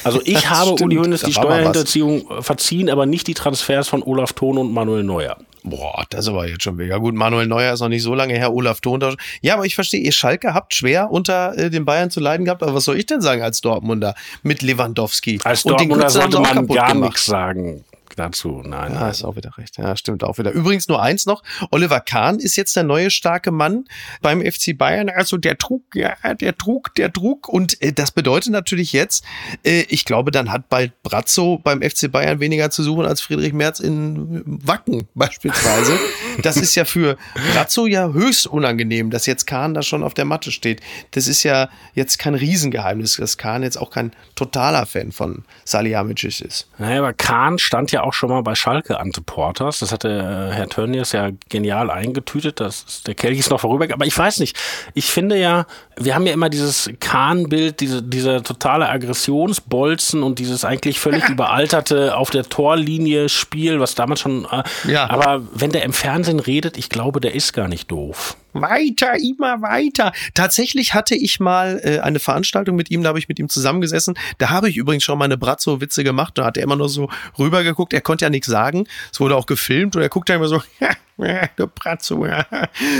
also ich habe stimmt. Uli Hoeneß die Steuerhinterziehung verziehen, aber nicht die Transfers von Olaf Thon und Manuel Manuel Neuer. Boah, das ist aber jetzt schon mega gut. Manuel Neuer ist noch nicht so lange her, Olaf Thon. Ja, aber ich verstehe, ihr Schalke habt schwer unter äh, den Bayern zu leiden gehabt, aber was soll ich denn sagen als Dortmunder mit Lewandowski? Als Dortmunder sollte man gar nichts sagen dazu. Nein, ja, nein. ist auch wieder recht. Ja, stimmt auch wieder. Übrigens nur eins noch. Oliver Kahn ist jetzt der neue starke Mann beim FC Bayern. Also der Trug, ja, der Trug, der Trug. Und äh, das bedeutet natürlich jetzt, äh, ich glaube, dann hat bald Brazzo beim FC Bayern weniger zu suchen als Friedrich Merz in Wacken beispielsweise. das ist ja für Brazzo ja höchst unangenehm, dass jetzt Kahn da schon auf der Matte steht. Das ist ja jetzt kein Riesengeheimnis, dass Kahn jetzt auch kein totaler Fan von Salihamidzic ist. Naja, aber Kahn stand ja auch schon mal bei Schalke an Supporters. Das hatte äh, Herr Tönnies ja genial eingetütet. Das der Kelch ist noch vorüber. Aber ich weiß nicht. Ich finde ja, wir haben ja immer dieses Kahn-Bild, diese, dieser totale Aggressionsbolzen und dieses eigentlich völlig überalterte auf der Torlinie Spiel, was damals schon. Äh, ja. Aber wenn der im Fernsehen redet, ich glaube, der ist gar nicht doof. Weiter, immer weiter. Tatsächlich hatte ich mal äh, eine Veranstaltung mit ihm, da habe ich mit ihm zusammengesessen. Da habe ich übrigens schon meine Brazzo-Witze gemacht. Da hat er immer nur so rübergeguckt. Er konnte ja nichts sagen. Es wurde auch gefilmt und er guckt ja immer so, du Pratzo.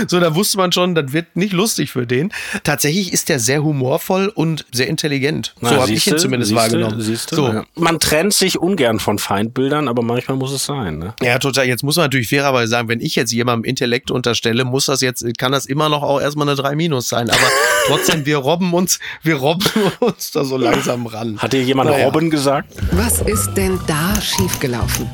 So, da wusste man schon, das wird nicht lustig für den. Tatsächlich ist der sehr humorvoll und sehr intelligent. So habe ich ihn zumindest siehste, wahrgenommen. Siehste, so. ja. Man trennt sich ungern von Feindbildern, aber manchmal muss es sein. Ne? Ja, total. Jetzt muss man natürlich fairerweise sagen, wenn ich jetzt jemandem Intellekt unterstelle, muss das jetzt, kann das immer noch auch erstmal eine 3 Minus sein. Aber trotzdem, wir robben uns, wir robben uns da so langsam ran. Hat dir jemand Naja. Robben gesagt? Was ist denn da schiefgelaufen?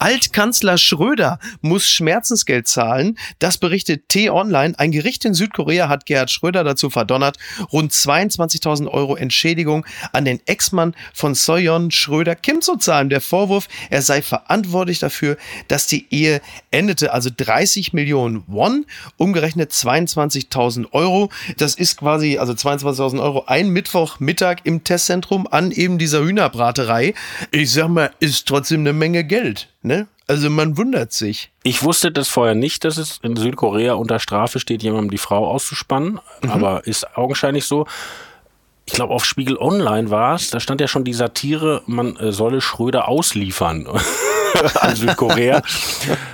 Altkanzler Schröder muss Schmerzensgeld zahlen. Das berichtet T-Online. Ein Gericht in Südkorea hat Gerhard Schröder dazu verdonnert, rund 22.000 Euro Entschädigung an den Ex-Mann von Soyeon Schröder Kim zu zahlen. Der Vorwurf, er sei verantwortlich dafür, dass die Ehe endete. Also 30 Millionen Won, umgerechnet 22.000 Euro. Das ist quasi, also 22.000 Euro, ein Mittwochmittag im Testzentrum an eben dieser Hühnerbraterei. Ich sag mal, ist trotzdem eine Menge Geld. Ne? Also man wundert sich. Ich wusste das vorher nicht, dass es in Südkorea unter Strafe steht, jemandem die Frau auszuspannen, aber ist augenscheinlich so. Ich glaube, auf Spiegel Online war es, da stand ja schon die Satire, man äh, solle Schröder ausliefern an Südkorea.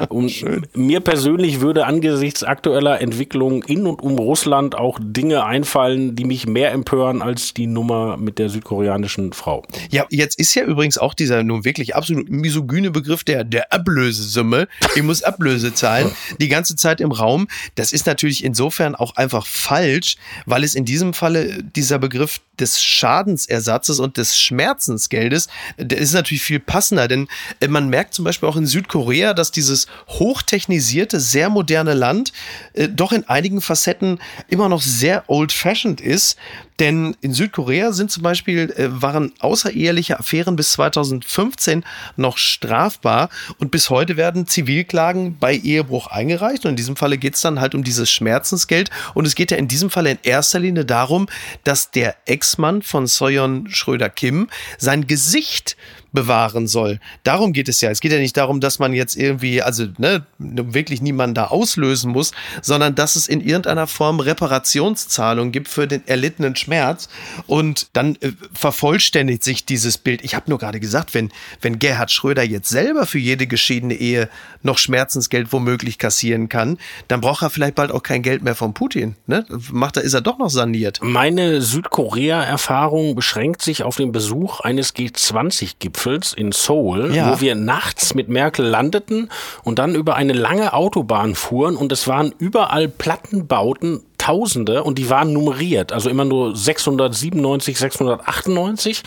Und mir persönlich würde angesichts aktueller Entwicklungen in und um Russland auch Dinge einfallen, die mich mehr empören als die Nummer mit der südkoreanischen Frau. Ja, jetzt ist ja übrigens auch dieser nun wirklich absolut misogyne Begriff der, der Ablösesumme. Ich muss Ablöse zahlen, die ganze Zeit im Raum. Das ist natürlich insofern auch einfach falsch, weil es in diesem Falle dieser Begriff des Schadensersatzes und des Schmerzensgeldes, der ist natürlich viel passender, denn äh, man merkt zum Beispiel auch in Südkorea, dass dieses hochtechnisierte, sehr moderne Land äh, doch in einigen Facetten immer noch sehr old-fashioned ist. Denn in Südkorea sind zum Beispiel, äh, waren außereheliche Affären bis 2015 noch strafbar und bis heute werden Zivilklagen bei Ehebruch eingereicht. Und in diesem Falle geht es dann halt um dieses Schmerzensgeld. Und es geht ja in diesem Falle in erster Linie darum, dass der Ex-Mann von Soyeon Schröder-Kim sein Gesicht bewahren soll. Darum geht es ja. Es geht ja nicht darum, dass man jetzt irgendwie, also ne, wirklich niemanden da auslösen muss, sondern dass es in irgendeiner Form Reparationszahlung gibt für den erlittenen Schmerz. Und dann äh, vervollständigt sich dieses Bild. Ich habe nur gerade gesagt, wenn, wenn Gerhard Schröder jetzt selber für jede geschiedene Ehe noch Schmerzensgeld womöglich kassieren kann, dann braucht er vielleicht bald auch kein Geld mehr von Putin. Ne? Macht er, ist er doch noch saniert. Meine Südkorea-Erfahrung beschränkt sich auf den Besuch eines G20-Gipfels in Seoul, Ja. wo wir nachts mit Merkel landeten und dann über eine lange Autobahn fuhren und es waren überall Plattenbauten, Tausende und die waren nummeriert, also immer nur 697, 698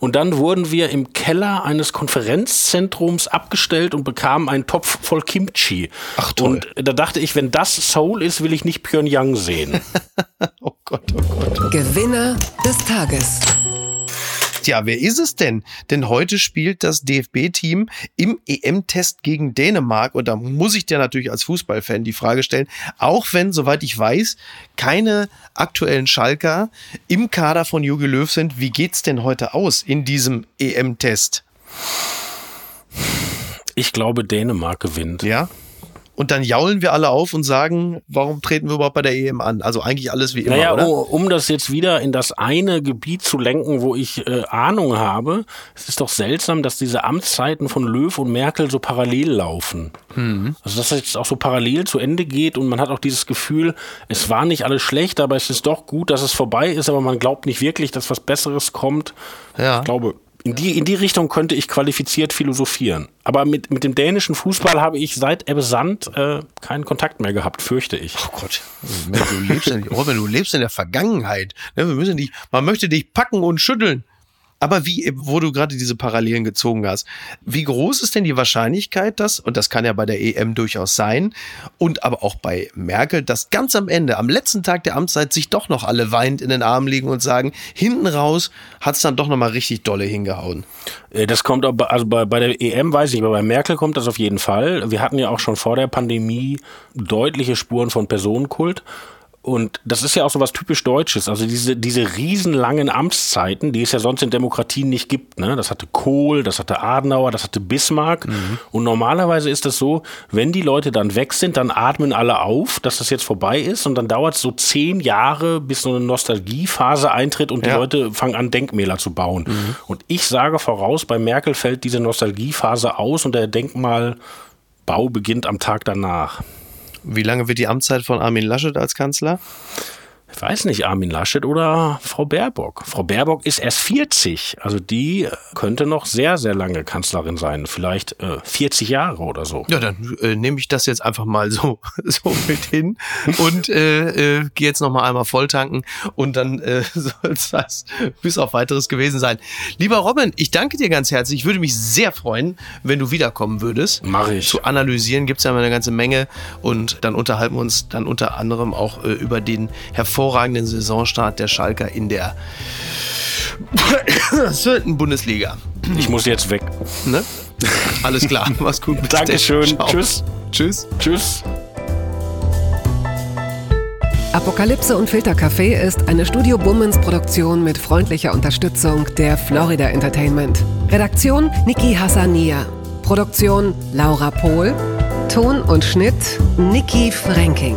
und dann wurden wir im Keller eines Konferenzzentrums abgestellt und bekamen einen Topf voll Kimchi. Ach, toll. Und da dachte ich, wenn das Seoul ist, will ich nicht Pyongyang sehen. Oh Gott, oh Gott. Gewinner des Tages. Tja, wer ist es denn? Denn heute spielt das DFB-Team im EM-Test gegen Dänemark. Und da muss ich dir natürlich als Fußballfan die Frage stellen, auch wenn, soweit ich weiß, keine aktuellen Schalker im Kader von Jogi Löw sind, wie geht's denn heute aus in diesem EM-Test? Ich glaube, Dänemark gewinnt. Ja? Und dann jaulen wir alle auf und sagen, warum treten wir überhaupt bei der EM an? Also eigentlich alles wie immer, Naja, oder? um, um das jetzt wieder in das eine Gebiet zu lenken, wo ich äh, Ahnung habe, es ist doch seltsam, dass diese Amtszeiten von Löw und Merkel so parallel laufen. Mhm. Also dass das jetzt auch so parallel zu Ende geht und man hat auch dieses Gefühl, es war nicht alles schlecht, aber es ist doch gut, dass es vorbei ist, aber man glaubt nicht wirklich, dass was Besseres kommt. Ja. Ich glaube, in die, in die Richtung könnte ich qualifiziert philosophieren. Aber mit, mit dem dänischen Fußball habe ich seit Ebbe Sand äh, keinen Kontakt mehr gehabt, fürchte ich. Oh Gott, du lebst in, Robin, du lebst in der Vergangenheit. Ne, Wir müssen dich, man möchte dich packen und schütteln. Aber wie, wo du gerade diese Parallelen gezogen hast, wie groß ist denn die Wahrscheinlichkeit, dass, und das kann ja bei der EM durchaus sein, und aber auch bei Merkel, dass ganz am Ende, am letzten Tag der Amtszeit, sich doch noch alle weinend in den Armen liegen und sagen, hinten raus hat's dann doch nochmal richtig dolle hingehauen. Äh, Das kommt aber, also bei, bei der EM weiß ich, aber bei Merkel kommt das auf jeden Fall. Wir hatten ja auch schon vor der Pandemie deutliche Spuren von Personenkult. Und das ist ja auch so was typisch Deutsches. Also diese, diese riesenlangen Amtszeiten, die es ja sonst in Demokratien nicht gibt. Ne? Das hatte Kohl, das hatte Adenauer, das hatte Bismarck. Und normalerweise ist das so, wenn die Leute dann weg sind, dann atmen alle auf, dass das jetzt vorbei ist. Und dann dauert es so zehn Jahre, bis so eine Nostalgiephase eintritt und die Ja. Leute fangen an, Denkmäler zu bauen. Und ich sage voraus, bei Merkel fällt diese Nostalgiephase aus und der Denkmal Bau beginnt am Tag danach. Wie lange wird die Amtszeit von Armin Laschet als Kanzler? Ich weiß nicht, Armin Laschet oder Frau Baerbock. Frau Baerbock ist erst 40, also die könnte noch sehr, sehr lange Kanzlerin sein, vielleicht äh, 40 Jahre oder so. Ja, dann äh, nehme ich das jetzt einfach mal so, so mit hin und äh, äh, gehe jetzt noch mal einmal volltanken und dann äh, soll es das bis auf weiteres gewesen sein. Lieber Robin, ich danke dir ganz herzlich. Ich würde mich sehr freuen, wenn du wiederkommen würdest. Mache ich. Zu analysieren gibt es ja immer eine ganze Menge und dann unterhalten wir uns dann unter anderem auch äh, über den hervorragenden hervorragenden Saisonstart der Schalker in der vierten Bundesliga. Ich muss jetzt weg. Ne? Alles klar, mach's gut. Dankeschön. Ciao. Tschüss. Tschüss. Tschüss. Apokalypse und Filtercafé ist eine Studio Bummens Produktion mit freundlicher Unterstützung der Florida Entertainment. Redaktion Niki Hassania. Produktion Laura Pohl. Ton und Schnitt Niki Franking.